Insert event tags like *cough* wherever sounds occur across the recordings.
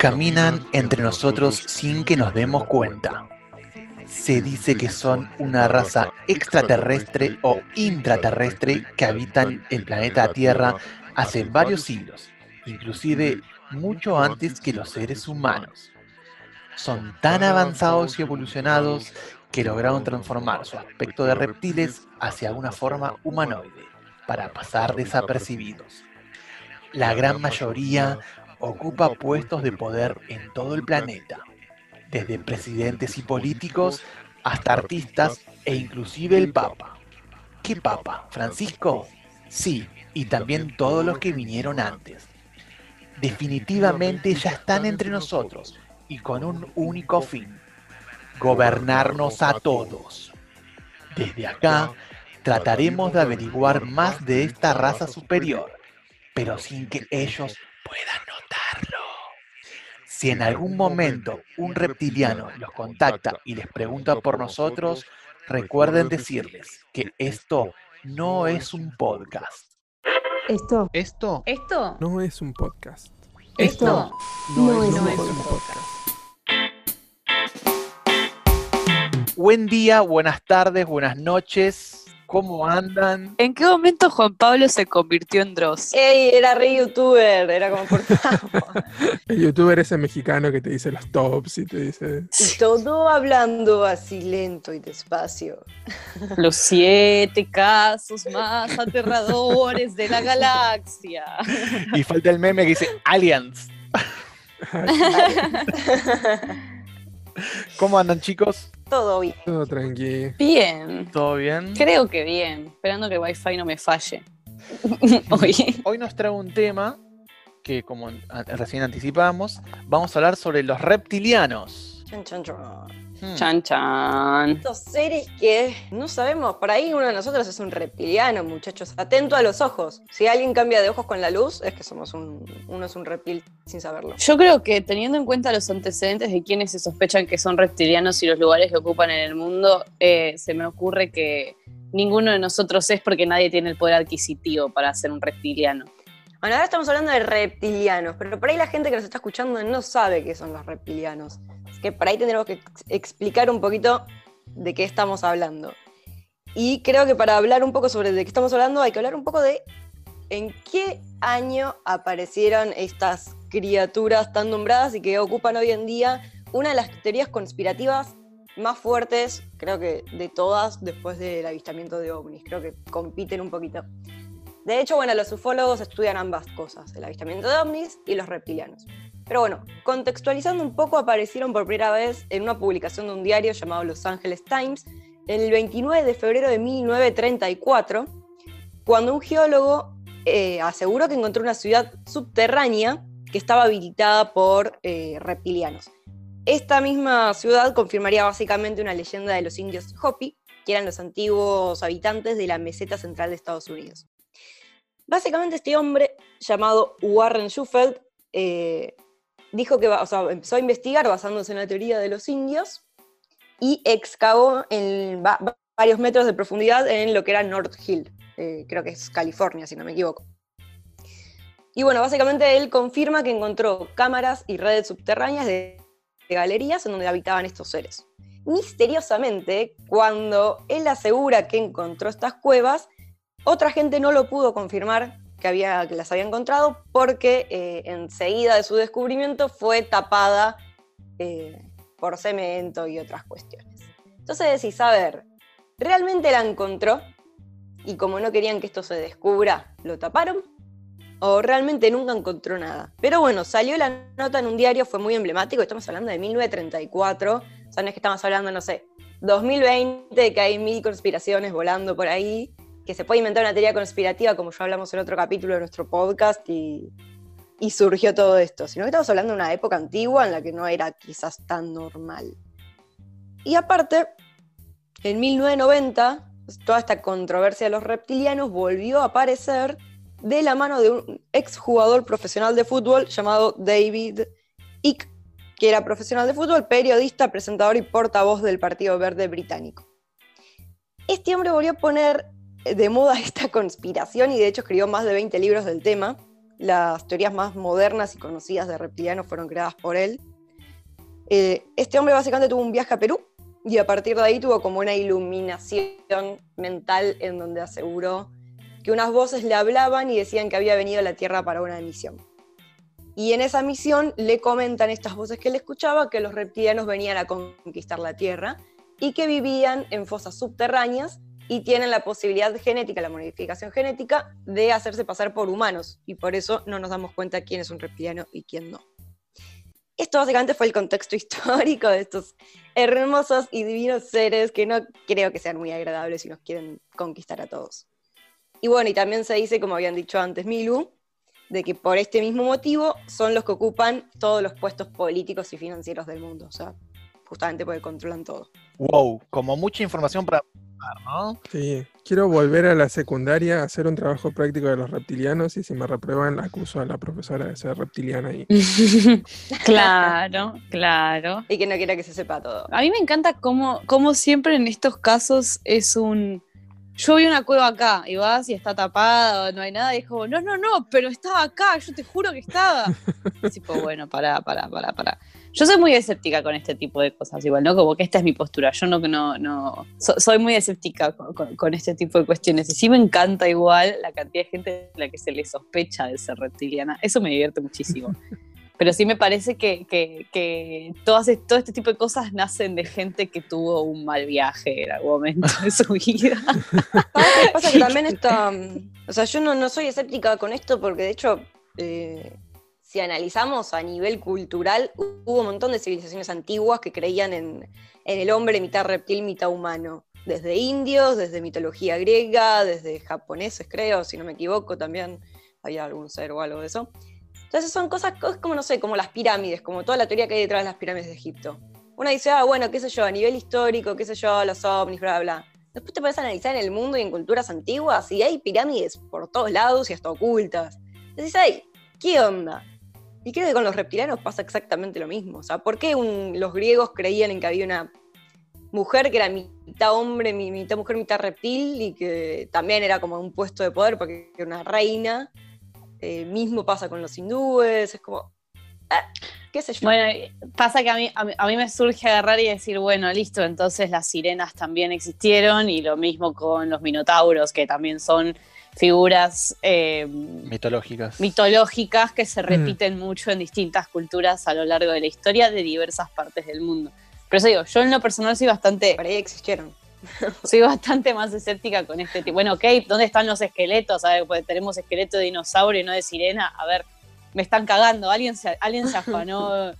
Caminan entre nosotros sin que nos demos cuenta. Se dice que son una raza extraterrestre o intraterrestre que habitan el planeta Tierra hace varios siglos, inclusive mucho antes que los seres humanos. Son tan avanzados y evolucionados que lograron transformar su aspecto de reptiles hacia una forma humanoide para pasar desapercibidos. La gran mayoría ocupa puestos de poder en todo el planeta, desde presidentes y políticos hasta artistas e inclusive el Papa. ¿Qué Papa? ¿Francisco? Sí, y también todos los que vinieron antes. Definitivamente ya están entre nosotros y con un único fin, gobernarnos a todos. Desde acá trataremos de averiguar más de esta raza superior, pero sin que ellos puedan notarlo. Si en algún momento un reptiliano los contacta y les pregunta por nosotros, recuerden decirles que esto no es un podcast. Esto. Esto ¿Esto? No es un podcast. Esto. No, es, no un es podcast. un podcast. Buen día, buenas tardes, buenas noches. ¿Cómo andan? ¿En qué momento Juan Pablo se convirtió en Dross? Ey, era re youtuber, era como por *laughs* favor. El youtuber ese mexicano que te dice los tops y te dice. Y todo hablando así lento y despacio. Los siete casos más aterradores de la galaxia. Y falta el meme que dice Aliens. *laughs* ¿Cómo andan chicos? Todo bien. Todo tranqui. Bien. ¿Todo bien? Creo que bien. Esperando que el wifi no me falle. *laughs* Hoy. Hoy nos trae un tema que, como recién anticipamos, vamos a hablar sobre los reptilianos. Chan, chan, chan. Hmm. Chan chan. Estos seres que no sabemos, por ahí uno de nosotros es un reptiliano, muchachos. Atento a los ojos. Si alguien cambia de ojos con la luz, es que somos un, uno es un reptil sin saberlo. Yo creo que teniendo en cuenta los antecedentes de quienes se sospechan que son reptilianos y los lugares que ocupan en el mundo, eh, se me ocurre que ninguno de nosotros es porque nadie tiene el poder adquisitivo para ser un reptiliano. Bueno, ahora estamos hablando de reptilianos, pero por ahí la gente que nos está escuchando no sabe qué son los reptilianos. Que por ahí tendremos que ex- explicar un poquito de qué estamos hablando. Y creo que para hablar un poco sobre de qué estamos hablando hay que hablar un poco de en qué año aparecieron estas criaturas tan nombradas y que ocupan hoy en día una de las teorías conspirativas más fuertes, creo que de todas, después del avistamiento de ovnis. Creo que compiten un poquito. De hecho, bueno, los ufólogos estudian ambas cosas, el avistamiento de ovnis y los reptilianos. Pero bueno, contextualizando un poco, aparecieron por primera vez en una publicación de un diario llamado Los Angeles Times el 29 de febrero de 1934, cuando un geólogo eh, aseguró que encontró una ciudad subterránea que estaba habitada por eh, reptilianos. Esta misma ciudad confirmaría básicamente una leyenda de los indios Hopi, que eran los antiguos habitantes de la meseta central de Estados Unidos. Básicamente este hombre llamado Warren Shufeld eh, dijo que empezó a investigar basándose en la teoría de los indios y excavó en va- va- varios metros de profundidad en lo que era North Hill, eh, creo que es California, si no me equivoco. Y bueno, básicamente él confirma que encontró cámaras y redes subterráneas de, de galerías en donde habitaban estos seres. Misteriosamente, cuando él asegura que encontró estas cuevas, otra gente no lo pudo confirmar que, había, que las había encontrado porque eh, enseguida de su descubrimiento fue tapada eh, por cemento y otras cuestiones. Entonces decís, a ver, ¿realmente la encontró? Y como no querían que esto se descubra, ¿lo taparon? ¿O realmente nunca encontró nada? Pero bueno, salió la nota en un diario, fue muy emblemático, estamos hablando de 1934, o sea, que estamos hablando, no sé, 2020, que hay mil conspiraciones volando por ahí, que se puede inventar una teoría conspirativa, como ya hablamos en otro capítulo de nuestro podcast, y, surgió todo esto, sino que estamos hablando de una época antigua en la que no era quizás tan normal. Y aparte, en 1990, toda esta controversia de los reptilianos volvió a aparecer de la mano de un exjugador profesional de fútbol llamado David Icke, que era profesional de fútbol, periodista, presentador y portavoz del Partido Verde Británico. Este hombre volvió a poner de moda *laughs* esta conspiración y de hecho escribió más de 20 libros del tema. las teorías más modernas y conocidas de reptilianos fueron creadas por él. Eh, este hombre básicamente tuvo un viaje a Perú y a partir de ahí tuvo como una iluminación mental en donde aseguró que unas voces le hablaban y decían que había venido a la Tierra para una misión. Y en esa misión le comentan estas voces que él escuchaba que los reptilianos venían a conquistar la Tierra y que vivían en fosas subterráneas y tienen la posibilidad genética, la modificación genética, de hacerse pasar por humanos. Y por eso no nos damos cuenta quién es un reptiliano y quién no. Esto básicamente fue el contexto *laughs* histórico de estos hermosos y divinos seres que no creo que sean muy agradables y nos quieren conquistar a todos. Y bueno, y también se dice, como habían dicho antes Milu, de que por este mismo motivo son los que ocupan todos los puestos políticos y financieros del mundo. O sea, justamente porque controlan todo. Wow, como mucha información para ¿no? Sí, quiero volver a la secundaria a hacer un trabajo práctico de los reptilianos y si me reprueban acuso a la profesora de ser reptiliana. Y... *laughs* claro, claro. Y que no quiera que se sepa todo. A mí me encanta cómo, cómo siempre en estos casos es un yo vi una cueva acá y vas y está tapada, no hay nada, y dijo, no, no, no, pero estaba acá, yo te juro que estaba. *laughs* Y tipo, bueno, pará, pará, pará, pará. Yo soy muy escéptica con este tipo de cosas, igual, ¿no? Como que esta es mi postura. Yo no, no, no, soy muy escéptica con, este tipo de cuestiones. Y sí me encanta igual la cantidad de gente a la que se le sospecha de ser reptiliana. Eso me divierte muchísimo. *laughs* Pero sí me parece que, que, todas, todo este tipo de cosas nacen de gente que tuvo un mal viaje en algún momento *laughs* de su vida. pasa que *laughs* también esto, o sea, yo no, no soy escéptica con esto porque de hecho... Eh, si analizamos a nivel cultural, hubo un montón de civilizaciones antiguas que creían en, el hombre mitad reptil, mitad humano. Desde indios, desde mitología griega, desde japoneses, creo, si no me equivoco, también había algún ser o algo de eso. Entonces son cosas como, no sé, como las pirámides, como toda la teoría que hay detrás de las pirámides de Egipto. Una dice, ah, bueno, qué sé yo, a nivel histórico, qué sé yo, los ovnis, bla, bla. Después te puedes analizar en el mundo y en culturas antiguas y hay pirámides por todos lados y hasta ocultas. Entonces, ay, ¿qué onda? Y creo que con los reptilianos pasa exactamente lo mismo. O sea, ¿por qué los griegos creían en que había una mujer que era mitad hombre, mitad mujer, mitad reptil y que también era como un puesto de poder porque era una reina? Eh, mismo pasa con los hindúes, es como... Ah, ¿Qué sé yo? Bueno, pasa que a mí, a mí me surge agarrar y decir, bueno, listo, entonces las sirenas también existieron y lo mismo con los minotauros, que también son figuras eh, mitológicas. mitológicas que se mm. repiten mucho en distintas culturas a lo largo de la historia de diversas partes del mundo. Pero eso digo, yo en lo personal soy bastante... Para ahí existieron. *laughs* soy bastante más escéptica con este tipo. Bueno, ok, ¿dónde están los esqueletos? A ver, pues tenemos esqueleto de dinosaurio y no de sirena. A ver, me están cagando. Alguien se, alguien se afanó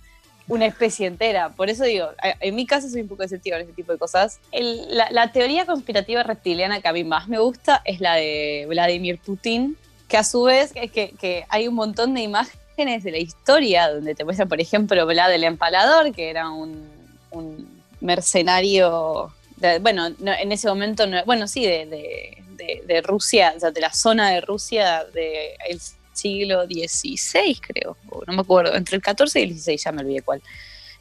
una especie entera. Por eso digo, en mi caso soy un poco escéptica con este tipo de cosas. la, teoría conspirativa reptiliana que a mí más me gusta es la de Vladimir Putin, que a su vez es que, hay un montón de imágenes de la historia donde te muestran, por ejemplo, Vlad el Empalador, que era un, mercenario, bueno, en ese momento, bueno, sí, de, Rusia, o sea, de la zona de Rusia del siglo XVI, creo, no me acuerdo, entre el XIV y el XVI, ya me olvidé cuál.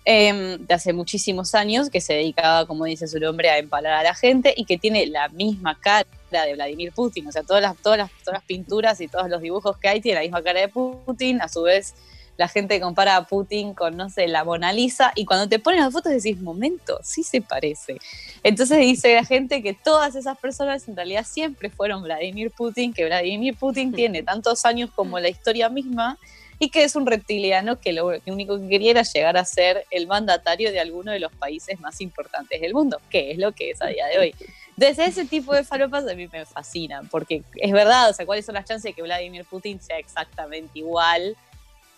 Em, de hace muchísimos años, que se dedicaba, como dice su nombre, a empalar a la gente y que tiene la misma cara de Vladimir Putin. O sea, todas las, todas las, todas las pinturas y todos los dibujos que hay tienen la misma cara de Putin. A su vez, la gente compara a Putin con, no sé, la Mona Lisa, y cuando te ponen las fotos decís, momento, sí se parece. Entonces dice la gente que todas esas personas en realidad siempre fueron Vladimir Putin, que Vladimir Putin tiene tantos años como la historia misma, y que es un reptiliano que lo único que quería era llegar a ser el mandatario de alguno de los países más importantes del mundo, que es lo que es a día de hoy. Desde ese tipo de faropas a mí me fascinan, porque es verdad, o sea, ¿cuáles son las chances de que Vladimir Putin sea exactamente igual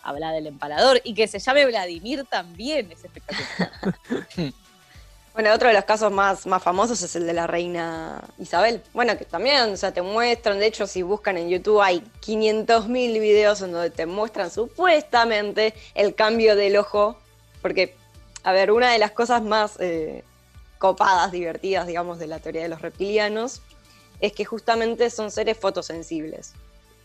habla del empalador y que se llame Vladimir también es espectacular. *laughs* Bueno, otro de los casos más, más famosos es el de la reina Isabel. Bueno, que también, o sea, te muestran, de hecho, si buscan en YouTube hay 500.000 videos en donde te muestran supuestamente el cambio del ojo, porque, a ver, una de las cosas más eh, copadas, divertidas, digamos, de la teoría de los reptilianos, es que justamente son seres fotosensibles.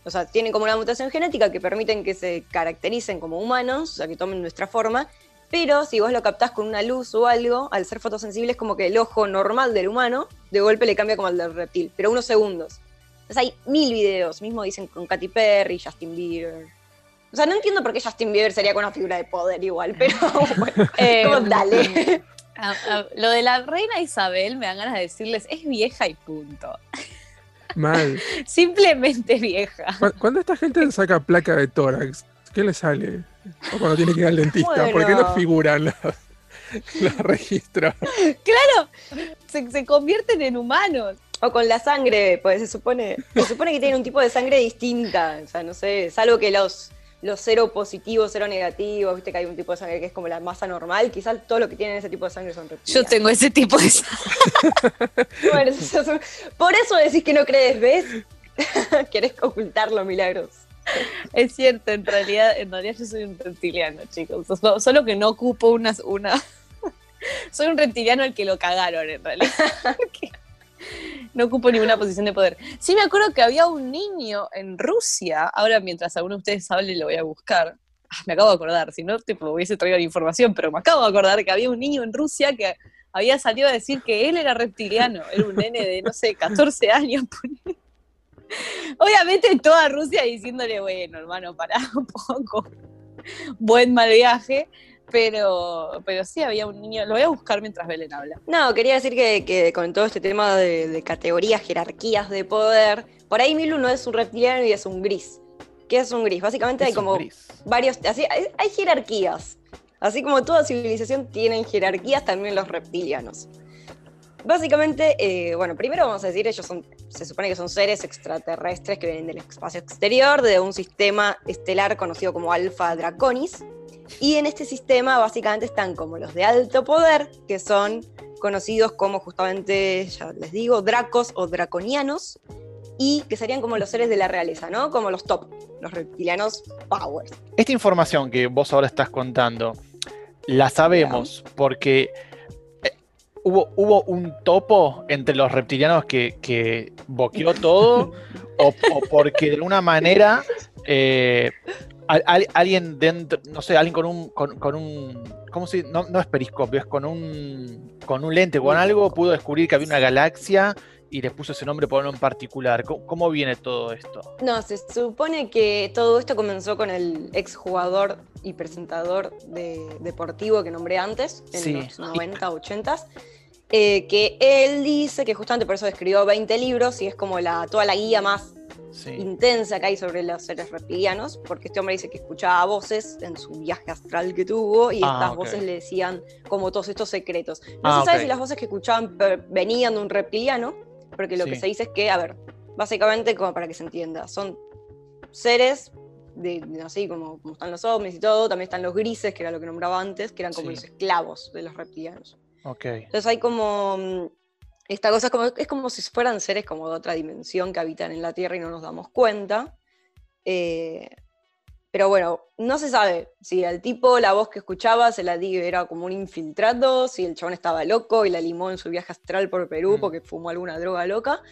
O sea, tienen como una mutación genética que permiten que se caractericen como humanos, o sea, que tomen nuestra forma, pero si vos lo captás con una luz o algo, al ser fotosensible es como que el ojo normal del humano de golpe le cambia como al del reptil, pero unos segundos. Entonces hay mil videos, mismo dicen con Katy Perry, Justin Bieber. O sea, no entiendo por qué Justin Bieber sería con una figura de poder igual, pero *laughs* bueno, Eh, como dale. a- a- lo de la reina Isabel me dan ganas de decirles, es vieja y punto. Mal. *laughs* Simplemente vieja. Cu- ¿Cuándo esta gente saca placa de tórax? ¿Qué le sale? O cuando tiene que ir al dentista. ¿Por qué no figuran los, *laughs* los registros? Claro, se, se convierten en humanos. O con la sangre, pues se supone, se supone que tienen un tipo de sangre distinta. O sea, no sé, salvo que los, los cero positivos, cero negativos, viste que hay un tipo de sangre que es como la masa normal, quizás todo lo que tienen ese tipo de sangre son Yo reptilianos. tengo ese tipo de... Es- *laughs* por eso decís que no crees, ¿ves? *laughs* Querés ocultarlo, milagros. Es cierto, en realidad, en realidad yo soy un reptiliano, chicos. So- Solo que no ocupo una... una... *laughs* soy un reptiliano al que lo cagaron, en realidad. No ocupo ninguna posición de poder. Sí me acuerdo que había un niño en Rusia, ahora mientras alguno de ustedes hable lo voy a buscar. Ah, me acabo de acordar, si no, tipo, hubiese traído la información, pero me acabo de acordar que había un niño en Rusia que había salido a decir que él era reptiliano. Era un nene de, no sé, 14 años. Obviamente toda Rusia diciéndole, bueno, hermano, pará un poco. Buen mal viaje. Pero, pero sí había un niño, lo voy a buscar mientras Belén habla. No, quería decir que, que con todo este tema de, de categorías, jerarquías de poder, por ahí Milu no es un reptiliano y es un gris. ¿Qué es un gris? Básicamente hay Es como gris. varios, así, hay, hay jerarquías. Así como toda civilización tienen jerarquías, también los reptilianos. Básicamente, eh, bueno, primero vamos a decir, ellos son, se supone que son seres extraterrestres que vienen del espacio exterior, de un sistema estelar conocido como Alpha Draconis. Y en este sistema básicamente están como los de alto poder, que son conocidos como justamente, ya les digo, dracos o draconianos, y que serían como los seres de la realeza, ¿no? Como los top, los reptilianos powers. Esta información que vos ahora estás contando, la sabemos porque eh, hubo, hubo un topo entre los reptilianos que, que boqueó todo o, o porque de alguna manera eh, al- al- alguien dentro, no sé, alguien con un, con, con un, ¿cómo se No, no es periscopio, es con un, con un lente, con algo, pudo descubrir que había una galaxia y le puso ese nombre por uno en particular. ¿Cómo, cómo viene todo esto? No, se supone que todo esto comenzó con el exjugador y presentador de, deportivo que nombré antes, en Sí. los 90, 80, eh, que él dice que justamente por eso escribió 20 libros y es como la, toda la guía más Sí. intensa que hay sobre los seres reptilianos, porque este hombre dice que escuchaba voces en su viaje astral que tuvo y Ah, estas voces le decían como todos estos secretos. No Ah, se sabe si las voces que escuchaban venían de un reptiliano, porque lo que se dice es que, a ver, básicamente como para que se entienda, son seres de, así como, como están los ovnis y todo, también están los grises, que era lo que nombraba antes, que eran como Sí. los esclavos de los reptilianos. Ok. Entonces hay como mm, esta cosa, es como, es como si fueran seres como de otra dimensión que habitan en la Tierra y no nos damos cuenta. Eh, pero bueno, no se sabe si al tipo la voz que escuchaba se la di era como un infiltrado, si el chabón estaba loco y la limó en su viaje astral por Perú Mm. porque fumó alguna droga loca,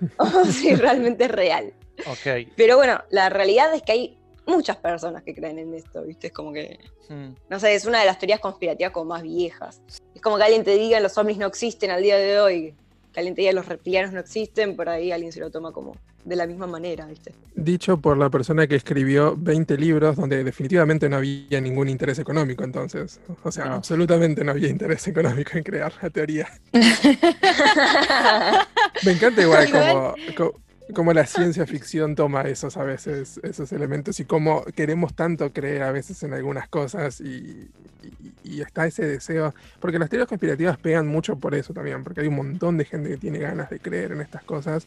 *laughs* o si realmente es real. Pero bueno, la realidad es que hay muchas personas que creen en esto, ¿viste? Es como que Mm. no sé, es una de las teorías conspirativas como más viejas. Es como que alguien te diga los ovnis no existen al día de hoy, que alguien te diga los reptilianos no existen, por ahí alguien se lo toma como de la misma manera, ¿viste? Dicho por la persona que escribió 20 libros donde definitivamente no había ningún interés económico entonces. O sea, No. absolutamente no había interés *laughs* económico en crear la teoría. *laughs* Me encanta igual como, co- como la ciencia ficción toma esos a veces, esos elementos y cómo queremos tanto creer a veces en algunas cosas y, está ese deseo, porque las teorías conspirativas pegan mucho por eso también, porque hay un montón de gente que tiene ganas de creer en estas cosas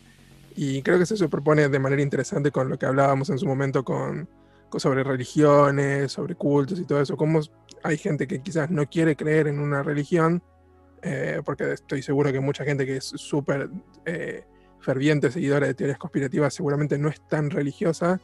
y creo que se superpone de manera interesante con lo que hablábamos en su momento con- sobre religiones, sobre cultos y todo eso, cómo hay gente que quizás no quiere creer en una religión, eh, porque estoy seguro que mucha gente que es súper eh, ferviente seguidora de teorías conspirativas seguramente no es tan religiosa,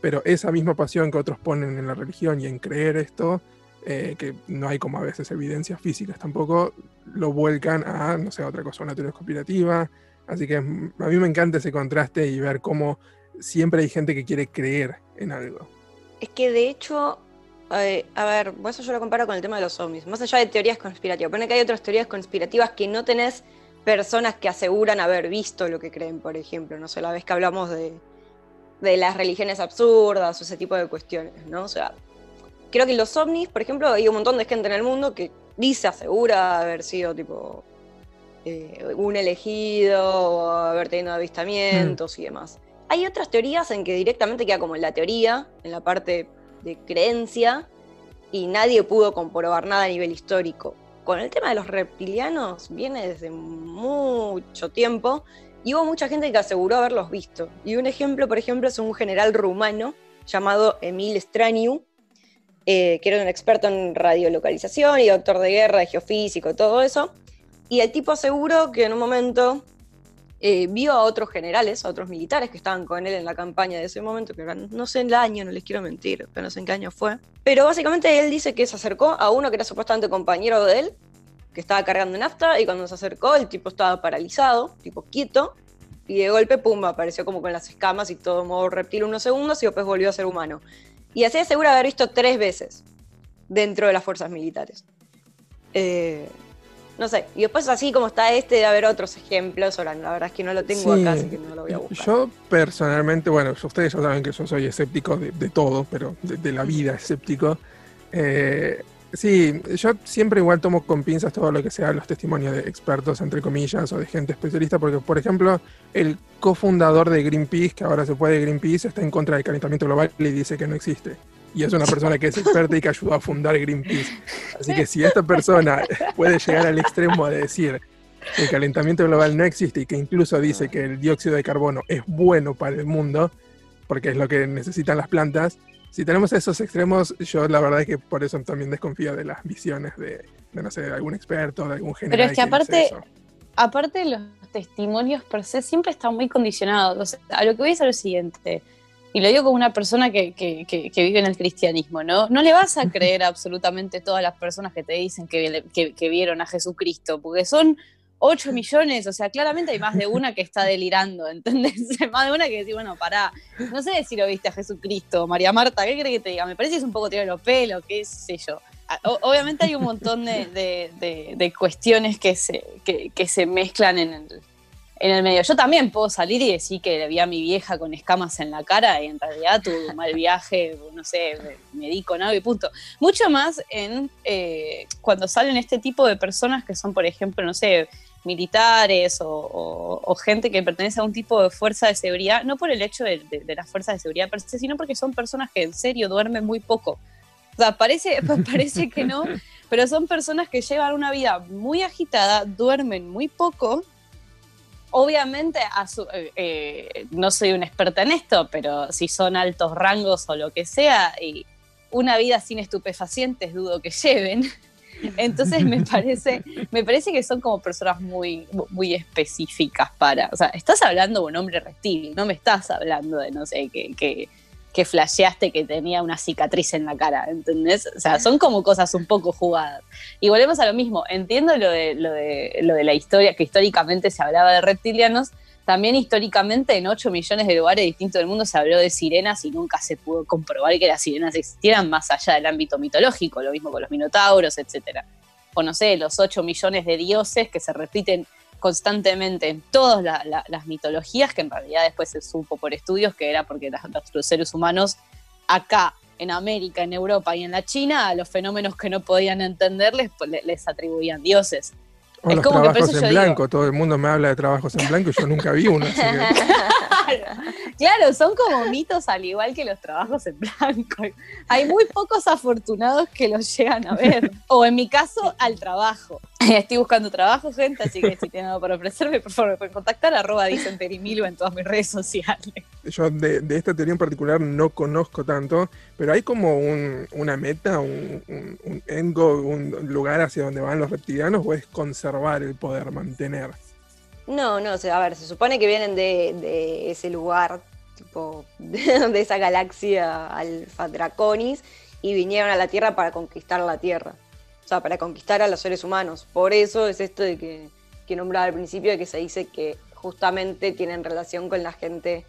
pero esa misma pasión que otros ponen en la religión y en creer esto, eh, que no hay como a veces evidencias físicas tampoco, lo vuelcan a, no sé, otra cosa, una teoría conspirativa. Así que a mí me encanta ese contraste y ver cómo siempre hay gente que quiere creer en algo. Es que de hecho, eh, a ver, eso yo lo comparo con el tema de los ovnis. Más allá de teorías conspirativas, pone que hay otras teorías conspirativas que no tenés personas que aseguran haber visto lo que creen, por ejemplo. No sé, la vez que hablamos de, de las religiones absurdas o ese tipo de cuestiones, ¿no? O sea, creo que los ovnis, por ejemplo, hay un montón de gente en el mundo que dice, asegura haber sido tipo eh, un elegido o haber tenido avistamientos y demás. Hay otras teorías en que directamente queda como en la teoría, en la parte de creencia, y nadie pudo comprobar nada a nivel histórico. Con el tema de los reptilianos viene desde mucho tiempo y hubo mucha gente que aseguró haberlos visto. Y un ejemplo, por ejemplo, es un general rumano llamado Emil Straniu, eh, que era un experto en radiolocalización y doctor de guerra, de geofísico, todo eso. Y el tipo aseguró que en un momento eh, vio a otros generales, a otros militares que estaban con él en la campaña de ese momento, que no sé el año, no les quiero mentir, pero no sé en qué año fue. Pero básicamente él dice que se acercó a uno que era supuestamente compañero de él, que estaba cargando nafta, y cuando se acercó el tipo estaba paralizado, tipo quieto, y de golpe, pum, apareció como con las escamas y todo modo reptil unos segundos y después volvió a ser humano. Y así asegura haber visto tres veces dentro de las fuerzas militares. Eh, no sé, y después así como está este, de haber otros ejemplos, ahora la verdad es que no lo tengo acá, así que no lo voy a buscar. Yo personalmente, bueno, ustedes ya saben que yo soy escéptico de, todo, pero de, la vida escéptico. Eh, sí, yo siempre igual tomo con pinzas todo lo que sea los testimonios de expertos, entre comillas, o de gente especialista, porque, por ejemplo, el cofundador de Greenpeace, que ahora se fue de Greenpeace, está en contra del calentamiento global y dice que no existe y es una persona que es experta y que ayudó a fundar Greenpeace. Así que si esta persona puede llegar al extremo de decir que el calentamiento global no existe y que incluso dice que el dióxido de carbono es bueno para el mundo, porque es lo que necesitan las plantas, si tenemos esos extremos, yo la verdad es que por eso también desconfío de las visiones de, no sé, de algún experto, de algún general. Pero es que, aparte, aparte los testimonios per se siempre están muy condicionados. a lo que voy a decir es lo siguiente y lo digo como una persona que, vive en el cristianismo, ¿no? No le vas a *laughs* creer absolutamente todas las personas que te dicen que, vieron a Jesucristo, porque son 8 millones, o sea, claramente hay más de una que está delirando, ¿entendés? *laughs* más de una que dice, bueno, pará, no sé si lo viste a Jesucristo, María Marta, ¿qué crees que te diga? Me parece que es un poco tirar los pelos, qué sé yo. Ah, obviamente hay un montón de, cuestiones que se, que se mezclan en el, en el medio. Yo también puedo salir y decir que le vi a mi vieja con escamas en la cara y en realidad tuve un mal viaje, no sé, me di con algo y punto. Mucho más en eh, cuando salen este tipo de personas que son, por ejemplo, no sé, militares o, gente que pertenece a un tipo de fuerza de seguridad, no por el hecho de, las fuerzas de seguridad per sino porque son personas que en serio duermen muy poco. O sea, parece, *laughs* parece que no, pero son personas que llevan una vida muy agitada, duermen muy poco obviamente, eh, eh, no soy una experta en esto, pero si son altos rangos o lo que sea, y una vida sin estupefacientes dudo que lleven. *laughs* Entonces me parece, me parece que son como personas muy, muy específicas para. O sea, estás hablando de un hombre reptil, no me estás hablando de no sé que que flasheaste que tenía una cicatriz en la cara, ¿entendés? O sea, son como cosas un poco jugadas. Y volvemos a lo mismo, entiendo lo de, lo de, lo de la historia, que históricamente se hablaba de reptilianos, también históricamente en 8 millones de lugares distintos del mundo se habló de sirenas y nunca se pudo comprobar que las sirenas existieran más allá del ámbito mitológico, lo mismo con los minotauros, etc. O no sé, los 8 millones de dioses que se repiten constantemente en todas las mitologías, que en realidad después se supo por estudios que era porque los seres humanos acá en América, en Europa y en la China, a los fenómenos que no podían entenderles les atribuían dioses. O los trabajos en blanco, todo el mundo me habla de trabajos en blanco y yo nunca vi uno. *laughs* claro, son como mitos al igual que los trabajos en blanco. Hay muy pocos afortunados que los llegan a ver. O en mi caso, al trabajo. Estoy buscando trabajo, gente, así que si tienen algo para ofrecerme, por favor, me pueden contactar, arroba dicenterimilo en todas mis redes sociales. Yo de, esta teoría en particular no conozco tanto, pero hay como una meta, un, un, un lugar hacia donde van los reptilianos, o es conservar el poder, mantener. No, no, a ver, se supone que vienen de, ese lugar, tipo, *laughs* de, esa galaxia Alfa Draconis, y vinieron a la Tierra para conquistar la Tierra. O sea, para conquistar a los seres humanos. Por eso es esto de que, que nombraba al principio, de que se dice que justamente tienen relación con la gente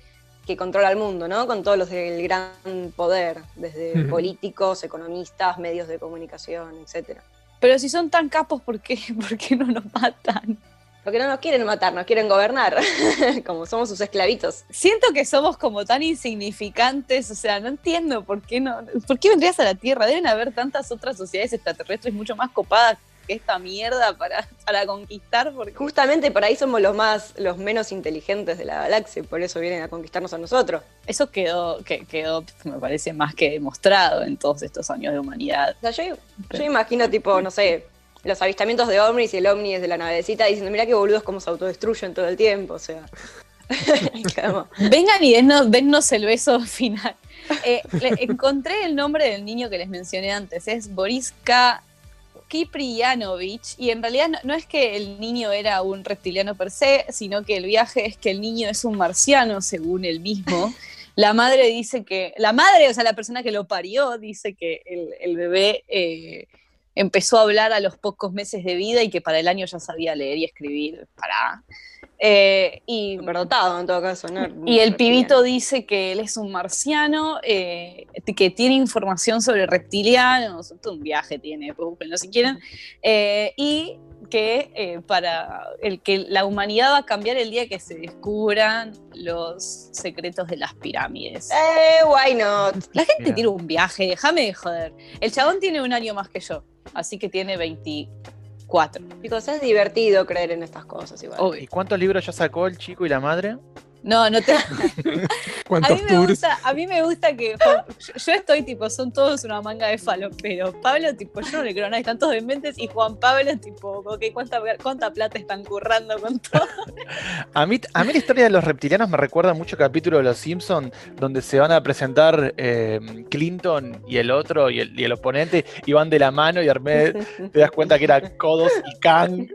que controla el mundo, ¿no? Con todos los del gran poder, desde políticos, economistas, medios de comunicación, etc. Pero si son tan capos, ¿por qué, *laughs* ¿por qué no nos matan? Porque no nos quieren matar, nos quieren gobernar, *laughs* como somos sus esclavitos. Siento que somos como tan insignificantes, o sea, no entiendo por qué no, por qué vendrías a la Tierra. Deben haber tantas otras sociedades extraterrestres mucho más copadas esta mierda para, para conquistar. Porque... Justamente por ahí somos los más, los menos inteligentes de la galaxia, por eso vienen a conquistarnos a nosotros. Eso quedó, que, quedó, me parece, más que demostrado en todos estos años de humanidad. O sea, yo, yo imagino tipo, no sé, los avistamientos de ovnis y el ovni desde la navecita diciendo, mira qué boludos cómo se autodestruyen todo el tiempo, o sea. *laughs* Como, Vengan y dennos, dennos, el beso final. *laughs* Eh, le, encontré el nombre del niño que les mencioné antes, es Boriska Kiprianovich, y en realidad no, no, es que el niño era un reptiliano per se, sino que el viaje es que el niño es un marciano, según él mismo. *laughs* La madre dice que, la madre, o sea, la persona que lo parió, dice que el, el bebé eh, empezó a hablar a los pocos meses de vida y que para el año ya sabía leer y escribir. Para. Eh, y Superdotado en todo caso, ¿no? Y el pibito dice que él es un marciano, eh, que tiene información sobre reptilianos, todo un viaje tiene, pues búsquenlo si quieren, eh, y que eh, para el que la humanidad va a cambiar el día que se descubran los secretos de las pirámides. Eh, why not? La gente tiene un viaje, déjame de joder. El chabón tiene un año más que yo, así que tiene 24. Chicos, es divertido creer en estas cosas igual. Oh, ¿Y cuántos libros ya sacó el chico y la madre? No, no te. *laughs* ¿Cuántos a mí, me tours? gusta, a mí me gusta que. Yo, yo, estoy tipo, son todos una manga de falo, pero Pablo, tipo, yo no le creo a nadie, están todos dementes. Y Juan Pablo, tipo, okay, ¿cuánta, ¿cuánta plata están currando con todo? *laughs* A mí, a mí la historia de los reptilianos me recuerda mucho capítulo de Los Simpsons, donde se van a presentar eh, Clinton y el otro y el, y el, oponente, y van de la mano y Armed *laughs* te das cuenta que era Kodos y Kang.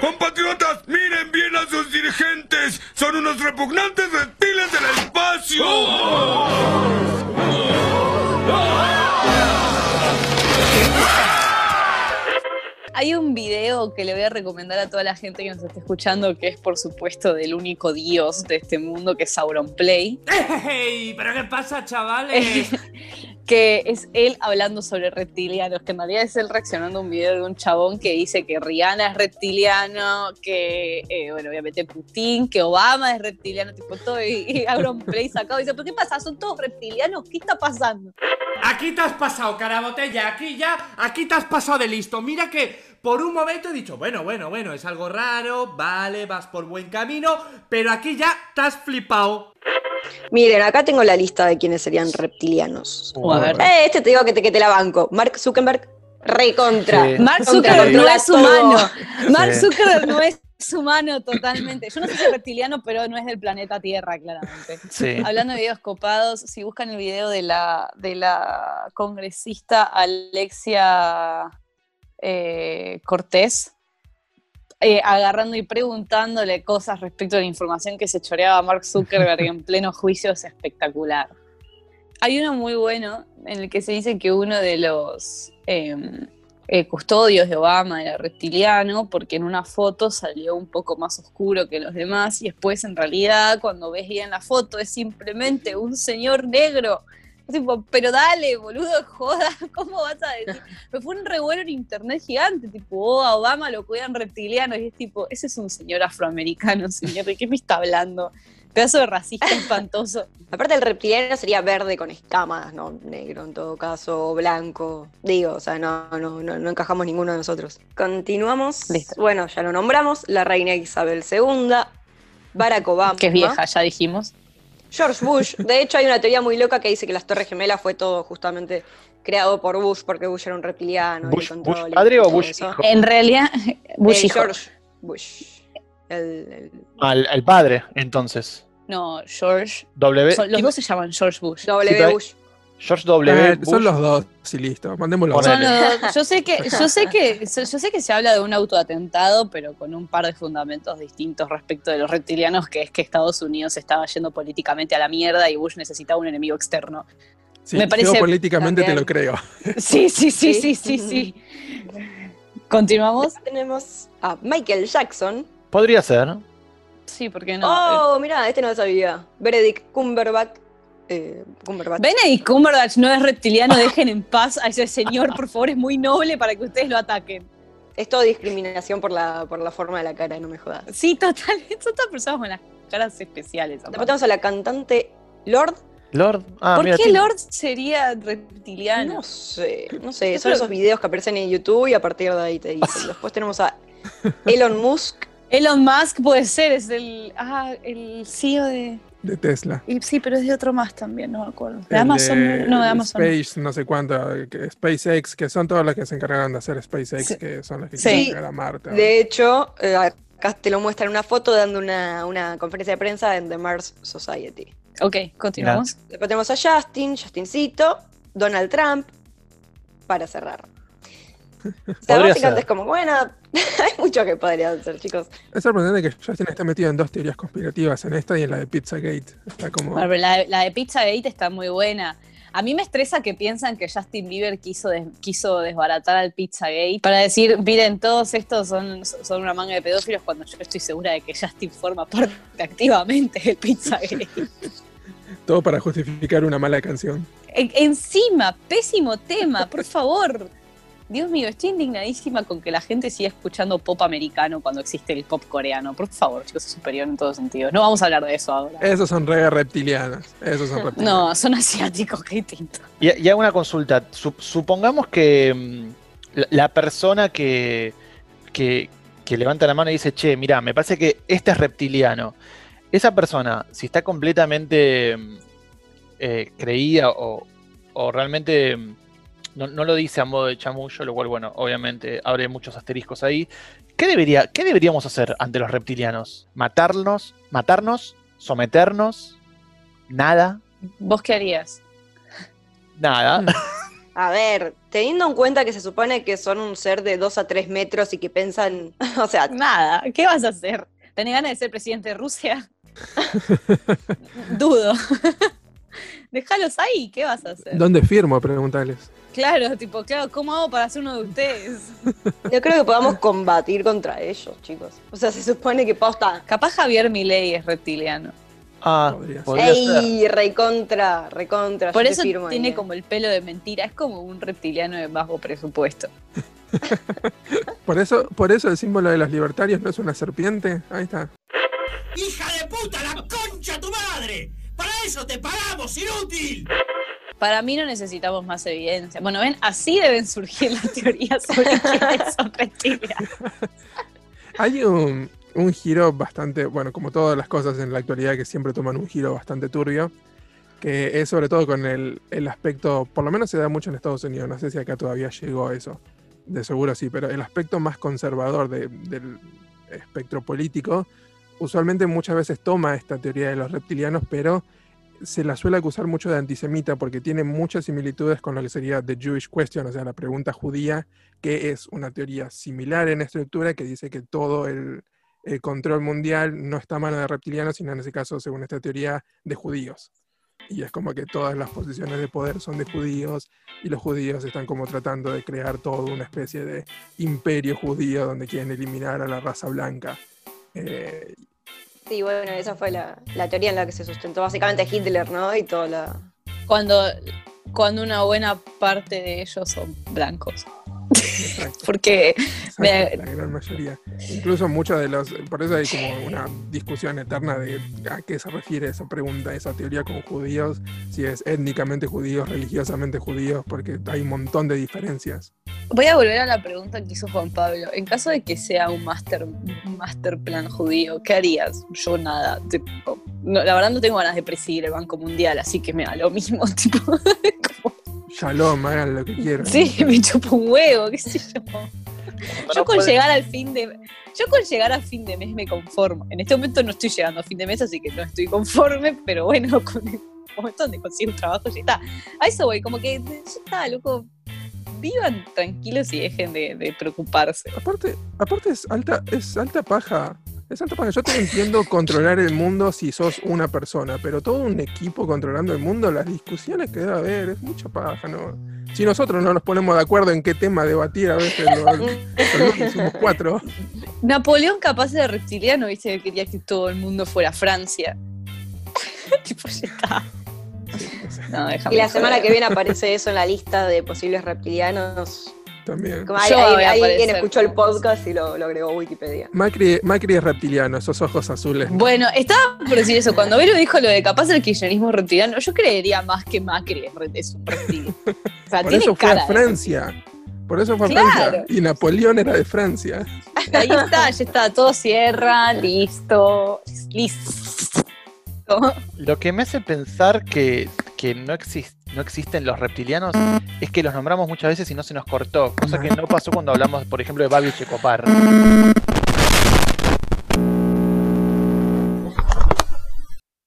Compatriotas, miren bien a sus dirigentes. Son unos repugnantes reptiles del espacio. Hay un video que le voy a recomendar a toda la gente que nos esté escuchando, que es por supuesto del único dios de este mundo, que es Sauron Play. *laughs* ¡Ey! ¿Pero qué pasa, chavales? *laughs* que es él hablando sobre reptilianos, que en realidad es él reaccionando a un video de un chabón que dice que Rihanna es reptiliano, que, eh, bueno, obviamente Putin, que Obama es reptiliano, tipo todo, y, y Auron Play sacado y dice, ¿pero qué pasa? ¿Son todos reptilianos? ¿Qué está pasando? Aquí te has pasado, cara botella, aquí ya, aquí te has pasado de listo. Mira que por un momento he dicho, bueno, bueno, bueno, es algo raro, vale, vas por buen camino, pero aquí ya te has flipado. Miren, acá tengo la lista de quienes serían reptilianos. A ver. Eh, este te digo que te, que te la banco. Mark Zuckerberg, recontra. Sí. Mark Zuckerberg no es humano. Mark sí. Zuckerberg no es humano totalmente. Yo no sé si es reptiliano, pero no es del planeta Tierra, claramente. Sí. Hablando de videos copados, si buscan el video de la, de la congresista Alexia eh, Cortés, eh, agarrando y preguntándole cosas respecto a la información que se choreaba a Mark Zuckerberg en *laughs* pleno juicio es espectacular. Hay uno muy bueno en el que se dice que uno de los eh, eh, custodios de Obama era reptiliano, porque en una foto salió un poco más oscuro que los demás, y después en realidad cuando ves bien la foto es simplemente un señor negro. Tipo, pero dale, boludo, *laughs* joda, ¿cómo vas a decir? Me fue un revuelo en internet gigante, tipo, oh, a Obama lo cuidan reptilianos, y es tipo, ese es un señor afroamericano, *laughs* señor, ¿de qué me está hablando? Pedazo de racista espantoso. *laughs* Aparte el reptiliano sería verde con escamas, no negro en todo caso, o blanco. Digo, o sea, no, no, no, no encajamos ninguno de nosotros. Continuamos. Listo. Bueno, ya lo nombramos. La reina Isabel II, Barack Obama. Que es vieja, ya dijimos. George Bush. De hecho, hay una teoría muy loca que dice que las Torres Gemelas fue todo justamente creado por Bush, porque Bush era un reptiliano. ¿Bush, Bush padre o Bush eso. hijo? En realidad, Bush Eh, hijo. George Bush. El, el Al, padre, entonces. No, George. W. Son- los dos se llaman George Bush. W. Bush. George W. Eh, Bush. son los dos, sí, listo. Mandémoslo. Son los- yo sé que, *laughs* yo sé que, yo sé que se habla de un autoatentado, pero con un par de fundamentos distintos respecto de los reptilianos, que es que Estados Unidos estaba yendo políticamente a la mierda y Bush necesitaba un enemigo externo. Sí, me parece- políticamente te lo creo. *laughs* Sí, sí, sí, Sí. sí, sí, sí. Continuamos. Tenemos a Michael Jackson. Podría ser. Sí, ¿por qué no? Oh, mira, este no lo sabía. Benedict Cumberbatch. Eh, Cumberbatch. Benedict Cumberbatch no es reptiliano, dejen en paz a ese señor, por favor, es muy noble para que ustedes lo ataquen. es todo discriminación por la, por la forma de la cara, no me jodas. Sí, total. *laughs* Son todas personas con las caras especiales. Después tenemos a la cantante Lord. Lord. Ah, ¿Por mira, qué Lord sería reptiliano? No sé, no sé. Son esos videos que aparecen en YouTube y a partir de ahí te dicen. *laughs* Después tenemos a Elon Musk. Elon Musk puede ser, es el, ah, el CEO de... De Tesla. y sí, pero es de otro más también, no me acuerdo. De El Amazon, no, de Amazon. Space, no sé cuánto, que- SpaceX, que son todos los que se encargaron de hacer SpaceX, Sí. que son los que Sí. quieren llegar a Marte. De hecho, eh, acá te lo muestran una foto dando una, una conferencia de prensa en The Mars Society. Ok, continuamos. Después tenemos a Justin, Justincito, Donald Trump, para cerrar. *laughs* O sea, Podría básicamente ser. es como, bueno, *laughs* hay mucho que podrían ser, chicos. Es sorprendente que Justin esté metido en dos teorías conspirativas, en esta y en la de Pizzagate. Está como... Bueno, pero la, la de Pizzagate está muy buena. A mí me estresa que piensan que Justin Bieber quiso, des- quiso desbaratar al Pizzagate para decir, miren, todos estos son, son una manga de pedófilos cuando yo estoy segura de que Justin forma parte activamente del Pizzagate. *laughs* Todo para justificar una mala canción. En- encima, pésimo tema, por favor. Dios mío, estoy indignadísima con que la gente siga escuchando pop americano cuando existe el pop coreano. Por favor, chicos, es superior en todos sentidos. No vamos a hablar de eso ahora. Esos son re reptilianos. Esos son *laughs* reptilianos. No, son asiáticos, qué distinto. Y, y hago una consulta. Sup- supongamos que mm, la, persona que, que, que levanta la mano y dice, che, mira, me parece que este es reptiliano. Esa persona, si está completamente mm, eh, creída o, o realmente mm, no, no lo dice a modo de chamullo, lo cual, bueno, obviamente abre muchos asteriscos ahí. ¿Qué, debería, ¿Qué deberíamos hacer ante los reptilianos? ¿Matarnos? ¿Matarnos? ¿Someternos? ¿Nada? ¿Vos qué harías? Nada. *laughs* A ver, teniendo en cuenta que se supone que son un ser de 2 a 3 metros y que piensan, *laughs* o sea, Nada, ¿qué vas a hacer? ¿Tenés ganas de ser presidente de Rusia? *laughs* Dudo. Déjalos ahí, ¿qué vas a hacer? ¿Dónde firmo? Preguntarles. Claro, tipo, claro, ¿cómo hago para ser uno de ustedes? yo creo que podamos combatir contra ellos, chicos. O sea, se supone que posta. Capaz Javier Milei es reptiliano. Ah, Podría. ¡Ey! Recontra, recontra. Por yo eso firmo tiene eh. como el pelo de mentira, es como un reptiliano de bajo presupuesto. *laughs* Por eso, por eso el símbolo de los libertarios no es una serpiente. Ahí está. ¡Hija de puta, la concha tu madre! ¡Para eso te pagamos, inútil! Para mí no necesitamos más evidencia. Bueno, ven, así deben surgir las teorías sobre *laughs* quiénes son reptilianos. Hay un, un giro bastante, bueno, como todas las cosas en la actualidad que siempre toman un giro bastante turbio, que es sobre todo con el, el aspecto, por lo menos se da mucho en Estados Unidos, no sé si acá todavía llegó a eso, de seguro sí, pero el aspecto más conservador de- del espectro político, usualmente muchas veces toma esta teoría de los reptilianos, pero se la suele acusar mucho de antisemita porque tiene muchas similitudes con lo que sería The Jewish Question, o sea, la pregunta judía, que es una teoría similar en estructura que dice que todo el, control mundial no está a mano de reptilianos, sino en ese caso, según esta teoría, de judíos. Y es como que todas las posiciones de poder son de judíos y los judíos están como tratando de crear toda una especie de imperio judío donde quieren eliminar a la raza blanca. Eh, Sí, bueno, esa fue la, la teoría en la que se sustentó básicamente Hitler, ¿no? Y toda la. Cuando, cuando una buena parte de ellos son blancos. exacto. Porque Exacto, Me- la gran mayoría. Incluso muchos de los. Por eso hay como una discusión eterna de a qué se refiere esa pregunta, esa teoría con judíos, si es étnicamente judíos, religiosamente judíos, porque hay un montón de diferencias. Voy a volver a la pregunta que hizo Juan Pablo. En caso de que sea un master, un master plan judío, ¿qué harías? Yo nada. tipo, no, la verdad no tengo ganas de presidir el Banco Mundial, así que me da lo mismo. *laughs* Tipo, como, Shalom, hagan lo que quieran. sí, me chupo un huevo, qué sé yo. Yo con puede- llegar al fin de yo con llegar a fin de mes me conformo. En este momento no estoy llegando a fin de mes, así que no estoy conforme, pero bueno, *laughs* con el momento donde consigo un trabajo ya está. A eso voy, como que ya está, loco. Vivan tranquilos y dejen de, de preocuparse. Aparte, aparte es alta, es alta paja. Es alta paja. Yo te entiendo controlar el mundo si sos una persona, pero todo un equipo controlando el mundo, las discusiones que debe haber, es mucha paja, ¿no? Si nosotros no nos ponemos de acuerdo en qué tema debatir, a veces lo- somos cuatro. Napoleón, capaz de reptiliano, viste que quería que todo el mundo fuera Francia. *laughs* tipo, ya está. *laughs* No, déjame Y la semana que viene aparece *laughs* eso en la lista de posibles reptilianos. también. Como a alguien escuchó el podcast y lo, lo agregó a Wikipedia. Macri, Macri es reptiliano, esos ojos azules. Bueno, estaba por decir eso. Cuando Vero dijo lo de capaz el kirchnerismo reptiliano, yo creería más que Macri es un reptil. *laughs* O sea, Por tiene eso fue cara a Francia. Por eso fue a Claro. Francia. Y Napoleón era de Francia. Ahí está, ya está, todo cierra, listo. Listo. Lo que me hace pensar que, que no, no existen los reptilianos es que los nombramos muchas veces y no se nos cortó. Cosa que no pasó cuando hablamos, por ejemplo, de Babi Checopar.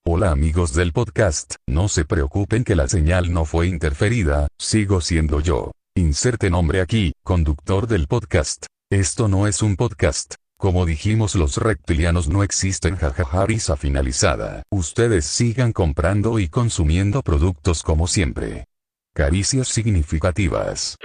Hola amigos del podcast, no se preocupen que la señal no fue interferida, sigo siendo yo. Inserte nombre aquí, conductor del podcast. Esto no es un podcast. Como dijimos los reptilianos no existen jajaja risa finalizada. Ustedes sigan comprando y consumiendo productos como siempre. Caricias significativas.